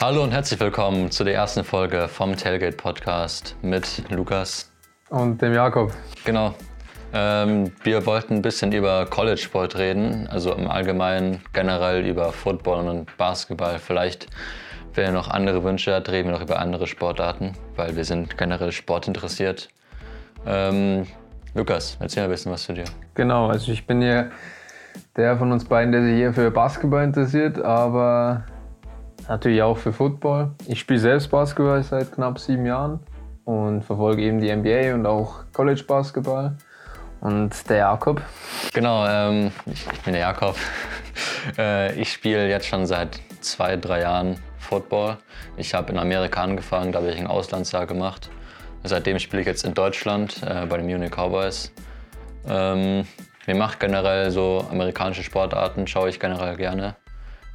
Hallo und herzlich willkommen zu der ersten Folge vom Tailgate Podcast mit Lukas. Und dem Jakob. Genau. Ähm, wir wollten ein bisschen über College-Sport reden, also im Allgemeinen generell über Football und Basketball. Vielleicht, wenn ihr noch andere Wünsche habt, reden wir noch über andere Sportarten, weil wir sind generell sportinteressiert. Ähm, Lukas, erzähl mal ein bisschen was zu dir. Genau, also ich bin ja der von uns beiden, der sich hier für Basketball interessiert, aber natürlich auch für Football. Ich spiele selbst Basketball seit knapp sieben Jahren und verfolge eben die NBA und auch College Basketball. Und der Jakob? Genau, ähm, ich, ich, bin der Jakob. äh, ich spiele jetzt schon seit zwei, drei Jahren Football. Ich habe in Amerika angefangen, da habe ich ein Auslandsjahr gemacht. Seitdem spiele ich jetzt in Deutschland äh, bei den Munich Cowboys. Ähm, mir macht generell so amerikanische Sportarten, schaue ich generell gerne.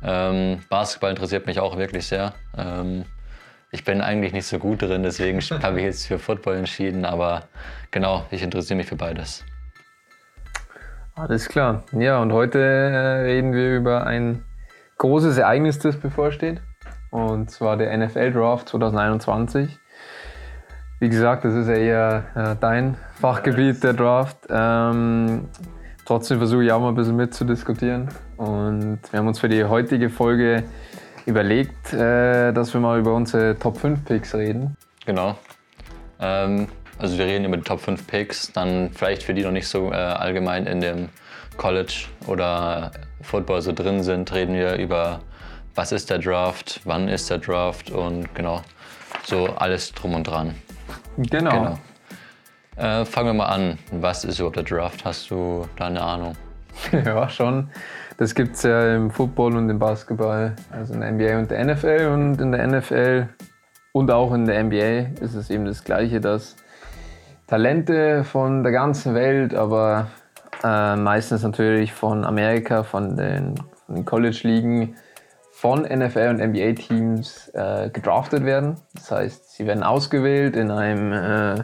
Ähm, Basketball interessiert mich auch wirklich sehr. Ähm, ich bin eigentlich nicht so gut drin, deswegen habe ich jetzt für Football entschieden. Aber genau, ich interessiere mich für beides. Alles klar. Ja, und heute äh, reden wir über ein großes Ereignis, das bevorsteht. Und zwar der NFL Draft 2021. Wie gesagt, das ist ja eher äh, dein Fachgebiet, der Draft. Ähm, trotzdem versuche ich auch mal ein bisschen mitzudiskutieren. Und wir haben uns für die heutige Folge überlegt, äh, dass wir mal über unsere Top 5 Picks reden. Genau. Ähm, also wir reden über die Top 5 Picks, dann vielleicht für die noch nicht so äh, allgemein in dem College oder Football so drin sind, reden wir über was ist der Draft, wann ist der Draft und genau, so alles drum und dran. Genau. genau. Äh, fangen wir mal an. Was ist überhaupt der Draft? Hast du da eine Ahnung? ja, schon. Das gibt es ja im Football und im Basketball, also in der NBA und der NFL. Und in der NFL und auch in der NBA ist es eben das Gleiche, dass Talente von der ganzen Welt, aber äh, meistens natürlich von Amerika, von den, den College-Ligen, von NFL und NBA-Teams äh, gedraftet werden. Das heißt, sie werden ausgewählt in einem äh,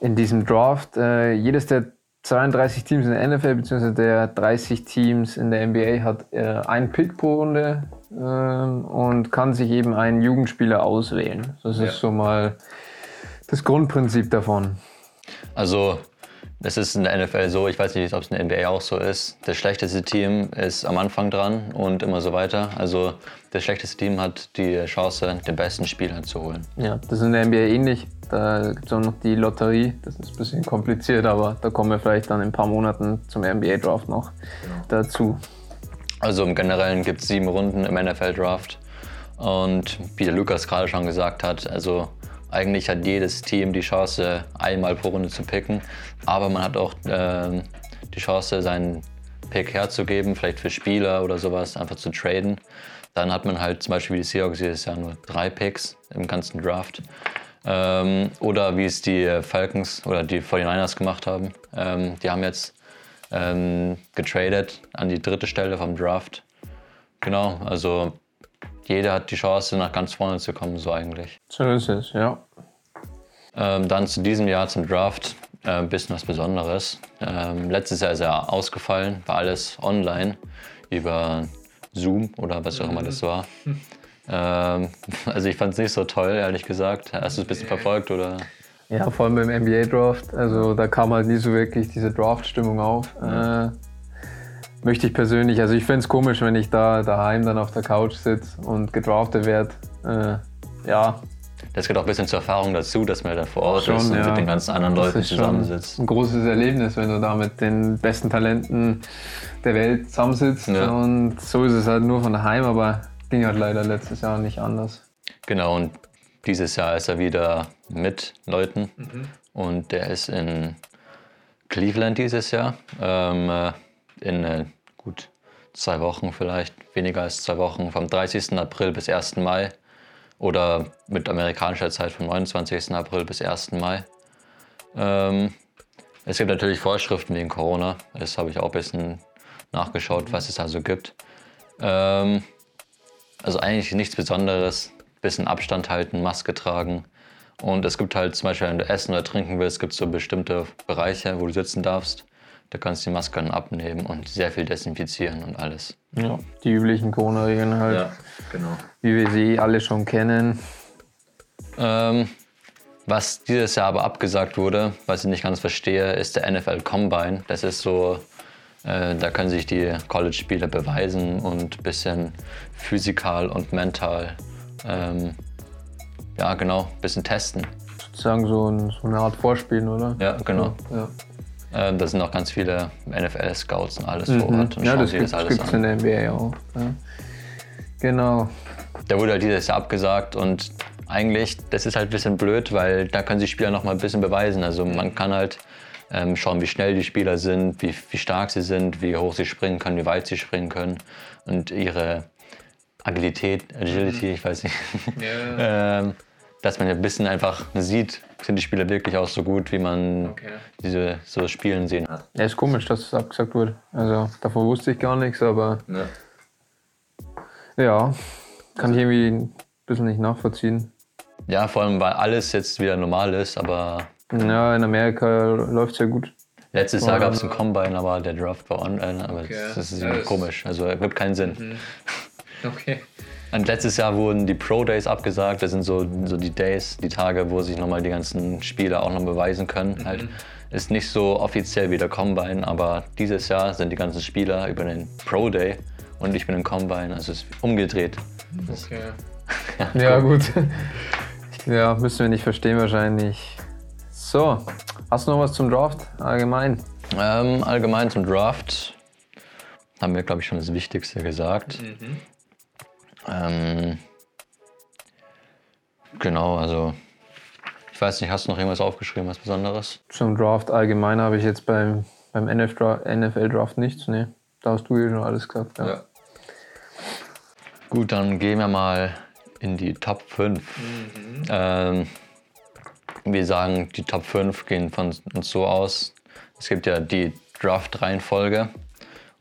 in diesem Draft. Äh, jedes der 32 Teams in der NFL bzw. der 30 Teams in der NBA hat äh, einen Pick pro Runde äh, und kann sich eben einen Jugendspieler auswählen. Das ist so mal das Grundprinzip davon. Also es ist in der NFL so, ich weiß nicht, ob es in der NBA auch so ist. Das schlechteste Team ist am Anfang dran und immer so weiter. Also das schlechteste Team hat die Chance, den besten Spieler zu holen. Ja, das ist in der NBA ähnlich. Da gibt es auch noch die Lotterie. Das ist ein bisschen kompliziert, aber da kommen wir vielleicht dann in ein paar Monaten zum NBA-Draft noch genau. dazu. Also im Generellen gibt es sieben Runden im NFL-Draft. Und wie der Lukas gerade schon gesagt hat, also eigentlich hat jedes Team die Chance, einmal pro Runde zu picken, aber man hat auch äh, die Chance, seinen Pick herzugeben, vielleicht für Spieler oder sowas, einfach zu traden. Dann hat man halt zum Beispiel wie die Seahawks dieses Jahr nur drei Picks im ganzen Draft. Ähm, oder wie es die Falcons oder die 49ers gemacht haben. Ähm, die haben jetzt ähm, getradet an die dritte Stelle vom Draft. Genau, also jeder hat die Chance, nach ganz vorne zu kommen, so eigentlich. So ist es, ja. Ähm, dann zu diesem Jahr zum Draft äh, ein bisschen was Besonderes. Ähm, letztes Jahr ist er ausgefallen, war alles online über Zoom oder was auch immer das war. Ähm, also ich fand es nicht so toll, ehrlich gesagt. Hast du es ein bisschen verfolgt oder? Ja, vor allem beim NBA-Draft. Also da kam halt nie so wirklich diese Draft-Stimmung auf. Äh, möchte ich persönlich. Also ich finde es komisch, wenn ich da daheim dann auf der Couch sitze und gedraftet werde. Äh, ja. Das gehört auch ein bisschen zur Erfahrung dazu, dass man da vor Ort schon, ist und ja. mit den ganzen anderen das Leuten zusammensitzt. Ein großes Erlebnis, wenn du da mit den besten Talenten der Welt zusammensitzt. Ja. Und so ist es halt nur von daheim, aber ging halt leider letztes Jahr nicht anders. Genau, und dieses Jahr ist er wieder mit Leuten. Mhm. Und der ist in Cleveland dieses Jahr. Ähm, äh, in äh, gut zwei Wochen vielleicht, weniger als zwei Wochen, vom 30. April bis 1. Mai oder mit amerikanischer Zeit vom 29. April bis 1. Mai. Ähm, es gibt natürlich Vorschriften wegen Corona, das habe ich auch ein bisschen nachgeschaut, was es also gibt. Ähm, also eigentlich nichts Besonderes, bisschen Abstand halten, Maske tragen. Und es gibt halt zum Beispiel, wenn du essen oder trinken willst, gibt es so bestimmte Bereiche, wo du sitzen darfst Da kannst du die Maske dann abnehmen und sehr viel desinfizieren und alles. Ja, die üblichen Corona-Regeln halt, genau. wie wir sie alle schon kennen. Ähm, was dieses Jahr aber abgesagt wurde, was ich nicht ganz verstehe, ist der NFL Combine. Das ist so, äh, da können sich die College-Spieler beweisen und ein bisschen physikal und mental, ähm, ja genau, ein bisschen testen. Sozusagen so, ein, so eine Art Vorspielen, oder? Ja, genau. Ja. Ähm, da sind auch ganz viele NFL-Scouts und alles vor Ort und Mhm. ja, schauen das sich gibt das alles es an. in der NBA auch. Ja. Genau. Der wurde halt dieses Jahr abgesagt und eigentlich, das ist halt ein bisschen blöd, weil da können sich Spieler noch mal ein bisschen beweisen. Also man kann halt ähm, schauen, wie schnell die Spieler sind, wie, wie stark sie sind, wie hoch sie springen können, wie weit sie springen können und ihre Agilität, Agility, ich weiß nicht, ähm, dass man ja ein bisschen einfach sieht, sind die Spieler wirklich auch so gut, wie man diese so spielen sehen hat. Ja, ist komisch, dass es abgesagt wurde. Also davon wusste ich gar nichts, aber ja, kann ich irgendwie ein bisschen nicht nachvollziehen. Ja, vor allem, weil alles jetzt wieder normal ist, aber Ja, in Amerika läuft es ja gut. Letztes Jahr gab es einen Combine, aber der Draft war online, aber Okay. das ist Ja, irgendwie das- komisch. Also ergibt keinen Sinn. Okay. Und letztes Jahr wurden die Pro Days abgesagt. Das sind so, so die Days, die Tage, wo sich nochmal die ganzen Spieler auch noch beweisen können. Halt. Ist nicht so offiziell wie der Combine, aber dieses Jahr sind die ganzen Spieler über den Pro Day und ich bin im Combine. Also es ist umgedreht. Okay. Ja, gut. Ja, müssen wir nicht verstehen wahrscheinlich. So, hast du noch was zum Draft allgemein? Ähm, allgemein zum Draft haben wir, glaube ich, schon das Wichtigste gesagt. Ähm, genau, also ich weiß nicht, hast du noch irgendwas aufgeschrieben, was Besonderes? Zum Draft allgemein habe ich jetzt beim, beim NFL-Draft nichts. Nee, da hast du ja schon alles gesagt. Ja. Gut, dann gehen wir mal in die Top 5. Ähm, wir sagen, die Top 5 gehen von uns so aus. Es gibt ja die Draft-Reihenfolge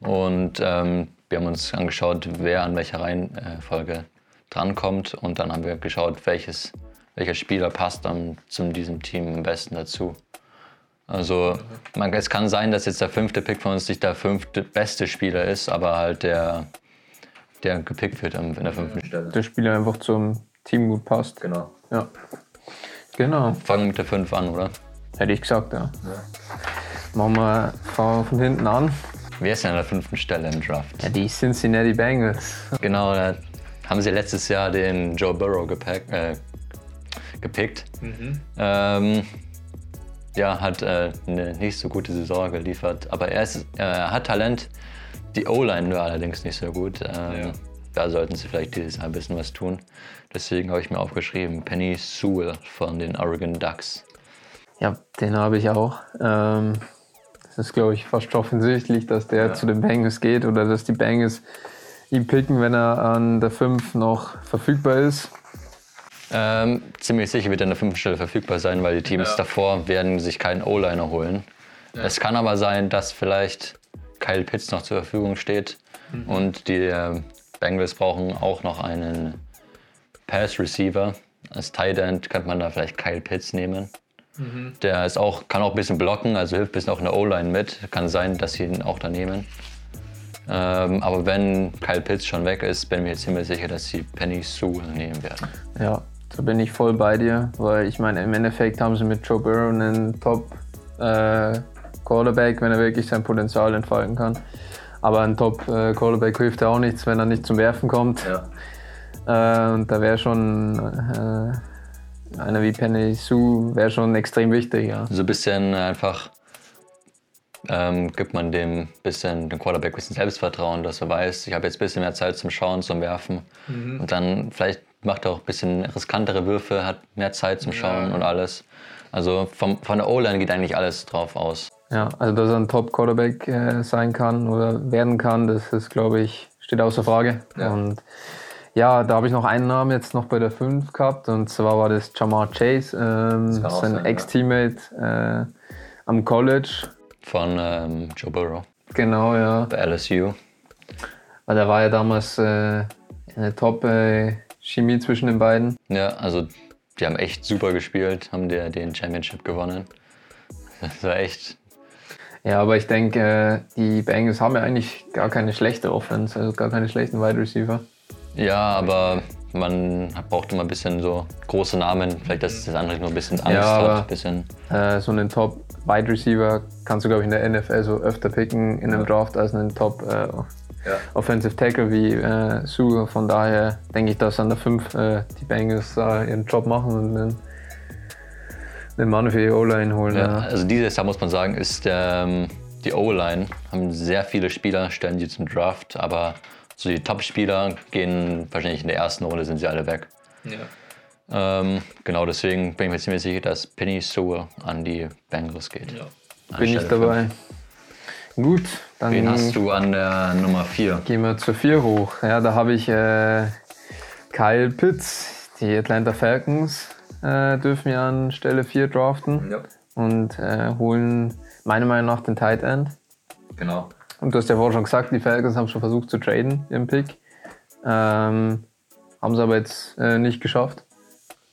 und ähm, wir haben uns angeschaut, wer an welcher Reihenfolge drankommt und dann haben wir geschaut, welches, welcher Spieler passt dann zu diesem Team am besten dazu. Also man, es kann sein, dass jetzt der fünfte Pick von uns nicht der fünfte beste Spieler ist, aber halt der, der gepickt wird in der fünften Stelle. Der Spieler einfach zum Team gut passt. Genau. Ja. Genau, Fangen wir mit der 5 an, oder? hätte ich gesagt, ja. Machen wir fangen wir von hinten an. Wer ist denn an der fünften Stelle im Draft? Ja, die Cincinnati Bengals. Genau, da haben sie letztes Jahr den Joe Burrow gepack, äh, gepickt. Ähm, ja, hat äh, eine nicht so gute Saison geliefert, aber er, ist, er hat Talent. Die O-Line war allerdings nicht so gut. Ähm, Ja. Da sollten sie vielleicht dieses Jahr ein bisschen was tun. Deswegen habe ich mir aufgeschrieben, Penny Sewell von den Oregon Ducks. Ja, den habe ich auch. Ähm, ist, glaube ich, fast offensichtlich, dass der zu den Bengals geht oder dass die Bengals ihn picken, wenn er an der 5 noch verfügbar ist. Ähm, ziemlich sicher wird er an der fünften Stelle verfügbar sein, weil die Teams Ja. davor werden sich keinen O-Liner holen. Es kann aber sein, dass vielleicht Kyle Pitts noch zur Verfügung steht und die äh, Bengals brauchen auch noch einen Pass-Receiver. Als Tight End könnte man da vielleicht Kyle Pitts nehmen. Der ist auch, kann auch ein bisschen blocken, also hilft ein bisschen auch in der O-Line mit. Kann sein, dass sie ihn auch da nehmen. Ähm, aber wenn Kyle Pitts schon weg ist, bin ich mir ziemlich sicher, dass sie Penny Sewell nehmen werden. Ja, da bin ich voll bei dir, weil ich meine, im Endeffekt haben sie mit Joe Burrow einen Top äh, Quarterback, wenn er wirklich sein Potenzial entfalten kann. Aber ein Top äh, Quarterback hilft ja auch nichts, wenn er nicht zum Werfen kommt. Äh, und da wäre schon äh, einer wie Penny Sue wäre schon extrem wichtig, ja. So ein bisschen einfach ähm, gibt man dem bisschen dem Quarterback ein bisschen Selbstvertrauen, dass er weiß, ich habe jetzt ein bisschen mehr Zeit zum Schauen, zum Werfen. Und dann vielleicht macht er auch ein bisschen riskantere Würfe, hat mehr Zeit zum Schauen und alles. Also vom, von der O-Line geht eigentlich alles drauf aus. Ja, also dass er ein Top-Quarterback äh, sein kann oder werden kann, das ist, glaube ich, steht außer Frage. Und ja, da habe ich noch einen Namen jetzt noch bei der 5 gehabt und zwar war das Jamar Chase, ähm, sein sein, ja. Ex-Teammate äh, am College. Von ähm, Joe Burrow Genau, ja. bei LSU. Weil da war ja damals äh, eine Top-Chemie zwischen den beiden. Ja, also die haben echt super gespielt, haben der, den Championship gewonnen. Das war echt. Ja, aber ich denke, äh, die Bengals haben ja eigentlich gar keine schlechte Offense, also gar keine schlechten Wide Receiver. Ja, aber man braucht immer ein bisschen so große Namen, vielleicht dass das andere nur ein bisschen Angst Ja, aber- hat. Bisschen, Äh, so einen Top Wide Receiver kannst du, glaube ich, in der NFL so öfter picken in einem Draft als einen Top äh, Offensive Tackle wie äh, Sue. Von daher denke ich, dass an der 5 äh, die Bengals äh, ihren Job machen und einen, einen Mann für die O-Line holen. ja, Ja. also dieses Jahr muss man sagen, ist ähm, die O-Line, haben sehr viele Spieler, stellen die zum Draft, aber so die Top-Spieler gehen wahrscheinlich in der ersten Runde, sind sie alle weg. Ja. Ähm, genau deswegen bin ich mir ziemlich sicher, dass Penny Sewell an die Bengals geht. ja. Bin ich dabei. Gut, dann Wen hast du an der Nummer 4? gehen wir zur 4 hoch. Ja, da habe ich äh, Kyle Pitts. Die Atlanta Falcons äh, dürfen ja an Stelle 4 draften. Ja. und äh, holen meiner Meinung nach den Tight End. Genau. Und du hast ja vorhin schon gesagt, die Falcons haben schon versucht zu traden, ihren Pick. Ähm, haben sie aber jetzt äh, nicht geschafft.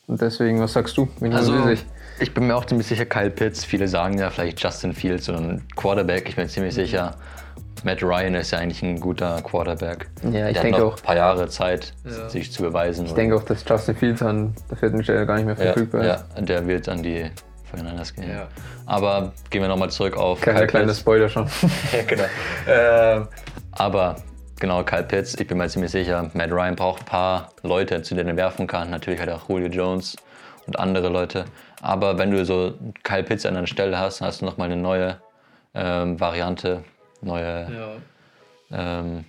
Und deswegen, was sagst du? Wen Also, sich? ich bin mir auch ziemlich sicher, Kyle Pitts. Viele sagen ja vielleicht Justin Fields oder ein Quarterback. Ich bin ziemlich sicher, Matt Ryan ist ja eigentlich ein guter Quarterback. Ja, ich Der denke hat noch auch. ein paar Jahre Zeit, Ja. sich zu beweisen. Ich denke auch, dass Justin Fields an der vierten Stelle gar nicht mehr ja, verfügbar ist. ja, der wird an die 49ers gehen. Ja. Aber gehen wir nochmal zurück auf Kleiner, kleiner Spoiler schon. Ja, genau. Ähm, aber genau, Kyle Pitts, ich bin mir ziemlich sicher, Matt Ryan braucht ein paar Leute, zu denen er werfen kann. Natürlich hat er auch Julio Jones und andere Leute. Aber wenn du so Kyle Pitts an einer Stelle hast, dann hast du nochmal eine neue ähm, Variante, neue, Ja. ähm,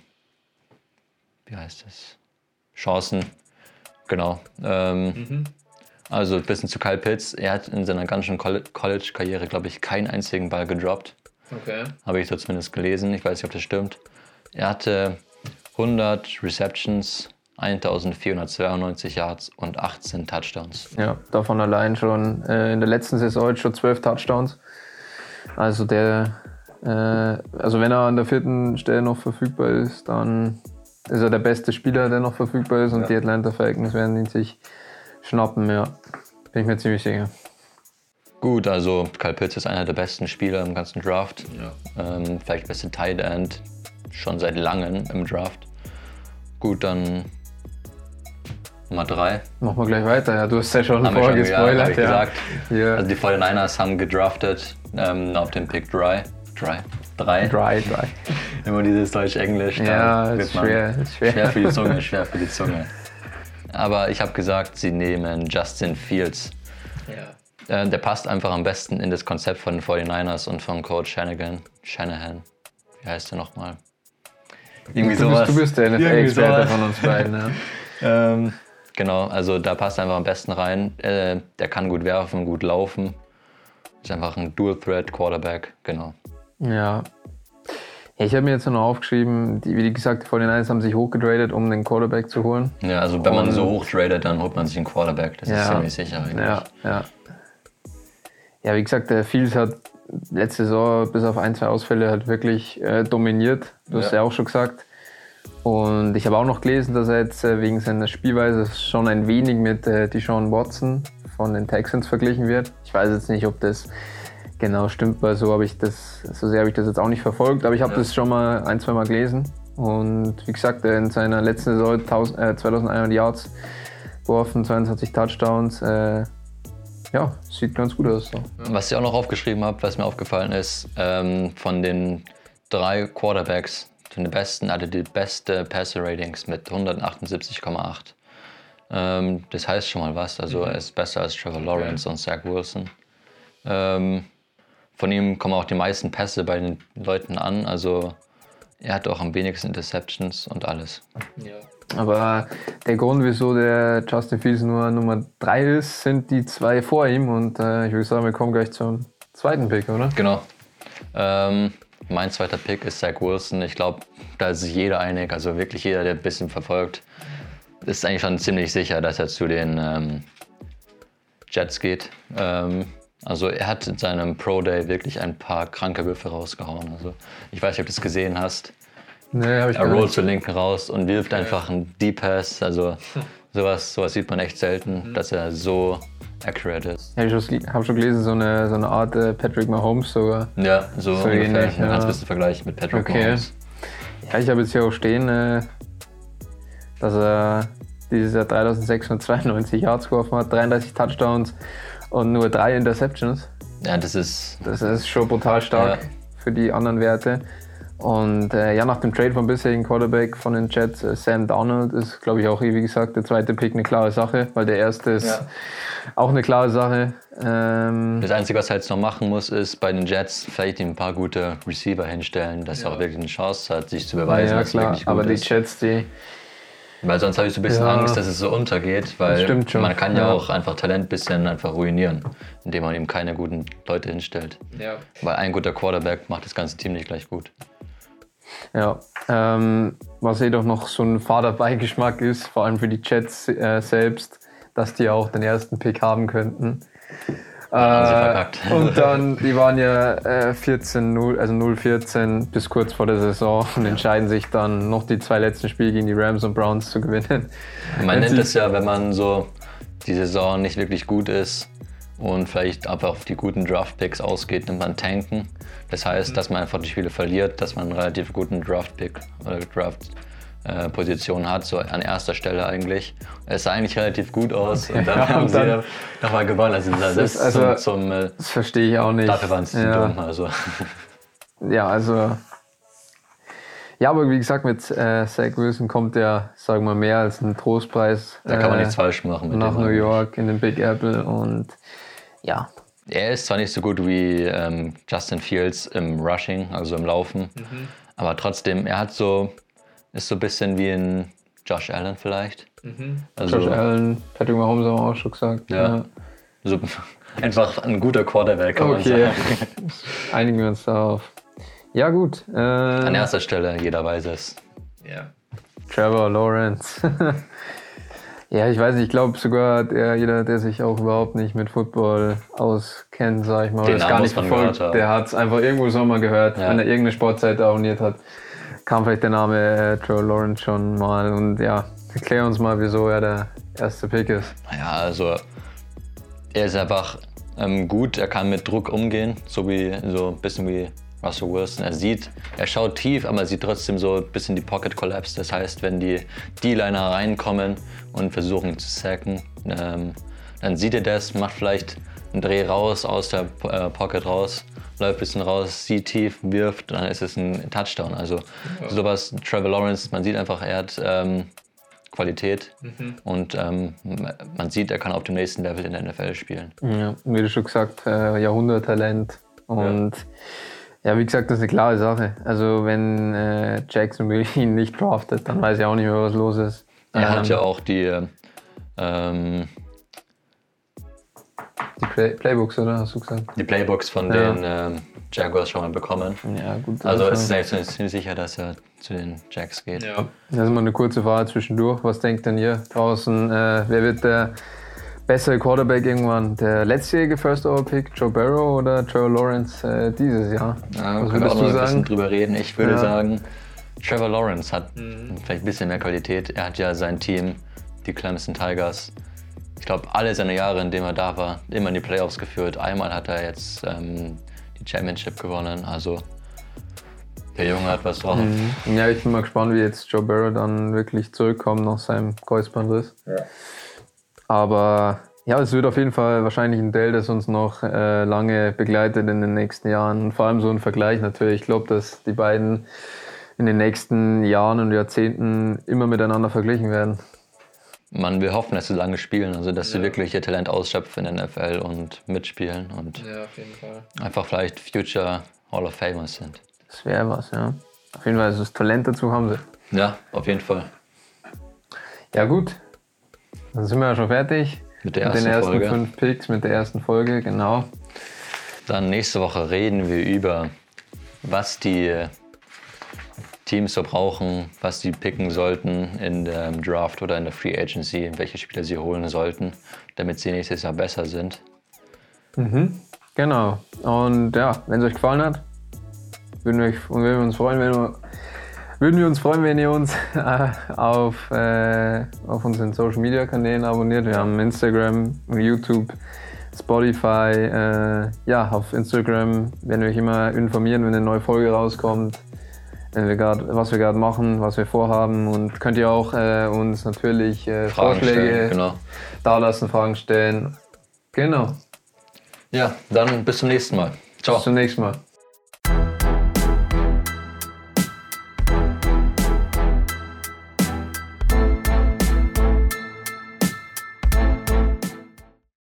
wie heißt das? Chancen. Genau. Ähm, Also ein bisschen zu Kyle Pitts. Er hat in seiner ganzen Coll- College-Karriere, glaube ich, keinen einzigen Ball gedroppt. Okay. Habe ich so zumindest gelesen. Ich weiß nicht, ob das stimmt. Er hatte 100 Receptions, 1492 Yards und 18 Touchdowns. Ja, davon allein schon äh, in der letzten Saison jetzt schon zwölf Touchdowns. Also der, äh, also wenn er an der vierten Stelle noch verfügbar ist, dann ist er der beste Spieler, der noch verfügbar ist und die Atlanta Falcons werden ihn sich schnappen, ja. Bin ich mir ziemlich sicher. Gut, also Kyle Pitts ist einer der besten Spieler im ganzen Draft. Ja. Ähm, vielleicht beste Tight End schon seit langem im Draft. Gut, dann Nummer 3. Machen wir gleich weiter, ja. Du hast ja schon Haben vorher schon ja, gespoilert. ja. gesagt. Ja. Also die 49ers haben gedraftet ähm, auf dem Pick 3. 3? 3? Dry, dry. Immer dieses Deutsch-Englisch. Ja, ist schwer, ist schwer. Schwer für die Zunge, schwer für die Zunge. Aber ich habe gesagt, sie nehmen Justin Fields. Ja. Äh, der passt einfach am besten in das Konzept von den 49ers und von Coach Shanahan. Shanahan. Wie heißt der nochmal? Irgendwie Du bist, du bist der NFL-Experte sowas. von uns beiden. Ja. Ähm, genau, also da passt er einfach am besten rein. Äh, der kann gut werfen, gut laufen. Ist einfach ein Dual-Threat-Quarterback, genau. Ja. Ja ich habe mir jetzt noch aufgeschrieben, die, wie gesagt, die 49ers haben sich hochgetradet, um den Quarterback zu holen. Ja, also wenn man Und- so hoch tradet, dann holt man sich einen Quarterback. Das ist Ja. ziemlich sicher eigentlich. Ja, ja. Ja, wie gesagt, der Fields hat letzte Saison bis auf ein, zwei Ausfälle halt wirklich äh, dominiert. Du hast Ja. ja auch schon gesagt. Und ich habe auch noch gelesen, dass er jetzt äh, wegen seiner Spielweise schon ein wenig mit äh, Deshaun Watson von den Texans verglichen wird. Ich weiß jetzt nicht, ob das genau stimmt, weil so habe ich das, so sehr habe ich das jetzt auch nicht verfolgt, aber ich habe Ja. das schon mal ein, zwei Mal gelesen. Und wie gesagt, er in seiner letzten Saison 1000, äh, 2100 Yards geworfen, 22 Touchdowns. Äh, ja, sieht ganz gut aus. So. Was ich auch noch aufgeschrieben habe, was mir aufgefallen ist, ähm, von den drei Quarterbacks, von den besten, hatte die beste Passer-Ratings mit 178,8. Ähm, das heißt schon mal was. Also er ist besser als Trevor Lawrence und Zach Wilson. Ähm, von ihm kommen auch die meisten Pässe bei den Leuten an. Also er hat auch am wenigsten Interceptions und alles. Ja. Aber der Grund, wieso der Justin Fields nur Nummer 3 ist, sind die zwei vor ihm. Und äh, ich würde sagen, wir kommen gleich zum zweiten Pick, oder? Genau. Ähm, mein zweiter Pick ist Zach Wilson. Ich glaube, da ist sich jeder einig, also wirklich jeder, der ein bisschen verfolgt, ist eigentlich schon ziemlich sicher, dass er zu den ähm, Jets geht. Ähm, also er hat in seinem Pro Day wirklich ein paar kranke Würfe rausgehauen. Also ich weiß nicht, ob du es gesehen hast. Nee, habe ich Er rollt zur linken raus und wirft einfach einen Deep Pass. Also sowas, sowas sieht man echt selten, dass er so accurate ist. Ja, ich habe schon gelesen, so eine, so eine Art äh, Patrick Mahomes sogar. Ja, so, So ungefähr. ähnlich, Ein ja. ganz bisschen Vergleich mit Patrick Okay. Mahomes. Ja, ich habe jetzt hier auch stehen, äh, dass er dieses Jahr 3692 Yards geworfen hat, 33 Touchdowns und nur drei Interceptions. Ja, das ist Das ist schon brutal stark Ja. für die anderen Werte. Und äh, ja, nach dem Trade vom bisherigen Quarterback von den Jets, äh, Sam Donald, ist, glaube ich, auch, wie gesagt, der zweite Pick eine klare Sache, weil der erste ist Ja. auch eine klare Sache. Ähm, Das Einzige, was er jetzt noch machen muss, ist bei den Jets vielleicht ihm ein paar gute Receiver hinstellen, dass er auch wirklich eine Chance hat, sich zu beweisen, ja, klar, aber die. Jets, die. Weil sonst habe ich so ein bisschen Ja. Angst, dass es so untergeht, weil man kann ja, ja. auch einfach Talent ein bisschen einfach ruinieren, indem man ihm keine guten Leute hinstellt. Ja. Weil ein guter Quarterback macht das ganze Team nicht gleich gut. Ja, ähm, was jedoch noch so ein fader Beigeschmack ist, vor allem für die Jets äh, selbst, dass die auch den ersten Pick haben könnten. Äh, und dann, die waren ja äh, 14-0, also 0-14 bis kurz vor der Saison und entscheiden sich dann noch die zwei letzten Spiele gegen die Rams und Browns zu gewinnen. Man nennt es ja, wenn man so die Saison nicht wirklich gut ist und vielleicht einfach auf die guten Draft-Picks ausgeht, nimmt man tanken. Das heißt, dass man einfach die Spiele verliert, dass man einen relativ guten Draft-Pick oder Draft-Position hat, so an erster Stelle eigentlich. Es sah eigentlich relativ gut aus und dann Ja, haben und sie dann- dann nochmal gewonnen. Also, das ist ist also- zum, zum äh, Das verstehe ich auch nicht. dafür waren sie ja. dumm. Also. Ja, also. Ja, aber wie gesagt, mit äh, Zach Wilson kommt ja, sagen wir, mehr als ein Trostpreis. Da kann man äh, nichts falsch machen. Mit Nach New. York in den Big Apple und ja, Er ist zwar nicht so gut wie ähm, Justin Fields im Rushing, also im Laufen, aber trotzdem, er hat so, ist so ein bisschen wie ein Josh Allen vielleicht. Also, Josh Allen, Patrick Mahomes haben wir auch schon gesagt. Ja. So, einfach ein guter Quarterback, kann Okay, man sagen. einigen wir uns darauf. Ja, gut. Äh, An erster Stelle, jeder weiß es. Ja. Trevor Lawrence. ja, ich weiß nicht, ich glaube sogar, der, jeder, der sich auch überhaupt nicht mit Football auskennt, sag ich mal, oder es gar nicht verfolgt, der hat es einfach irgendwo schon mal gehört, Ja. wenn er irgendeine Sportseite abonniert hat, kam vielleicht der Name äh, Trevor Lawrence schon mal. Und ja, erklär uns mal, wieso er der erste Pick ist. Ja, also er ist einfach ähm, gut, er kann mit Druck umgehen, so wie so ein bisschen wie Russell Wilson. Er sieht, er schaut tief, aber sieht trotzdem so ein bisschen die Pocket Collapse. Das heißt, wenn die D-Liner reinkommen und versuchen zu sacken, ähm, dann sieht er das, macht vielleicht einen Dreh raus aus der äh, Pocket raus, läuft ein bisschen raus, sieht tief, wirft, dann ist es ein Touchdown. Also sowas, Trevor Lawrence, man sieht einfach, er hat ähm, Qualität und ähm, man sieht, er kann auf dem nächsten Level in der NFL spielen. Ja, wie du schon gesagt, äh, Jahrhunderttalent. Und ja. wie gesagt, das ist eine klare Sache. Also wenn äh, Jacksonville ihn nicht draftet, dann weiß ich auch nicht mehr, was los ist. Er Ähm, hat ja auch die, ähm, die Play Playbooks, oder? Hast du gesagt? die Playbooks von Ja. den ähm, Jaguars schon mal bekommen. Ja, gut. Also es ist ist eigentlich ziemlich sicher, dass er zu den Jacks geht. Ja. Das ist mal eine kurze Frage zwischendurch. Was denkt denn ihr draußen? Äh, wer wird der bessere Quarterback irgendwann? Der letztjährige First Over Pick, Joe Barrow oder Trevor Lawrence äh, dieses Jahr? Ja, Was wir können würdest auch du noch ein bisschen sagen? drüber reden. Ich würde Ja. sagen, Trevor Lawrence hat vielleicht ein bisschen mehr Qualität. Er hat ja sein Team, die Clemson Tigers, ich glaube, alle seine Jahre, in denen er da war, immer in die Playoffs geführt. Einmal hat er jetzt ähm, die Championship gewonnen. Also der Junge hat was drauf. Ja, ich bin mal gespannt, wie jetzt Joe Barrow dann wirklich zurückkommt nach seinem Kreuzbandriss. Aber ja, es wird auf jeden Fall wahrscheinlich ein Duell, das uns noch äh, lange begleitet in den nächsten Jahren. Und vor allem so ein Vergleich natürlich. Ich glaube, dass die beiden in den nächsten Jahren und Jahrzehnten immer miteinander verglichen werden. Man will hoffen, dass sie lange spielen, also dass sie wirklich ihr Talent ausschöpfen in der NFL und mitspielen und ja, auf jeden Fall. einfach vielleicht Future Hall of Famers sind. Das wäre was, ja. Auf jeden Fall, also das Talent dazu haben sie. Ja, auf jeden Fall. Ja, gut. Dann sind wir ja schon fertig. Mit der Mit den ersten ersten Folge. fünf Picks, mit der ersten Folge, genau. Dann nächste Woche reden wir über, was die Teams so brauchen, was sie picken sollten in der Draft oder in der Free Agency, welche Spieler sie holen sollten, damit sie nächstes Jahr besser sind. Genau. Und ja, wenn es euch gefallen hat, würden wir, würden wir uns freuen, wenn ihr würden wir uns freuen, wenn ihr uns äh, auf, äh, auf unseren Social Media Kanälen abonniert. Wir haben Instagram, YouTube, Spotify. Äh, ja, auf Instagram werden wir euch immer informieren, wenn eine neue Folge rauskommt, wir grad, was wir gerade machen, was wir vorhaben. Und könnt ihr auch äh, uns natürlich äh, Vorschläge stellen, genau. da lassen, Fragen stellen. Genau. Ja, dann bis zum nächsten Mal. Ciao. Bis zum nächsten Mal.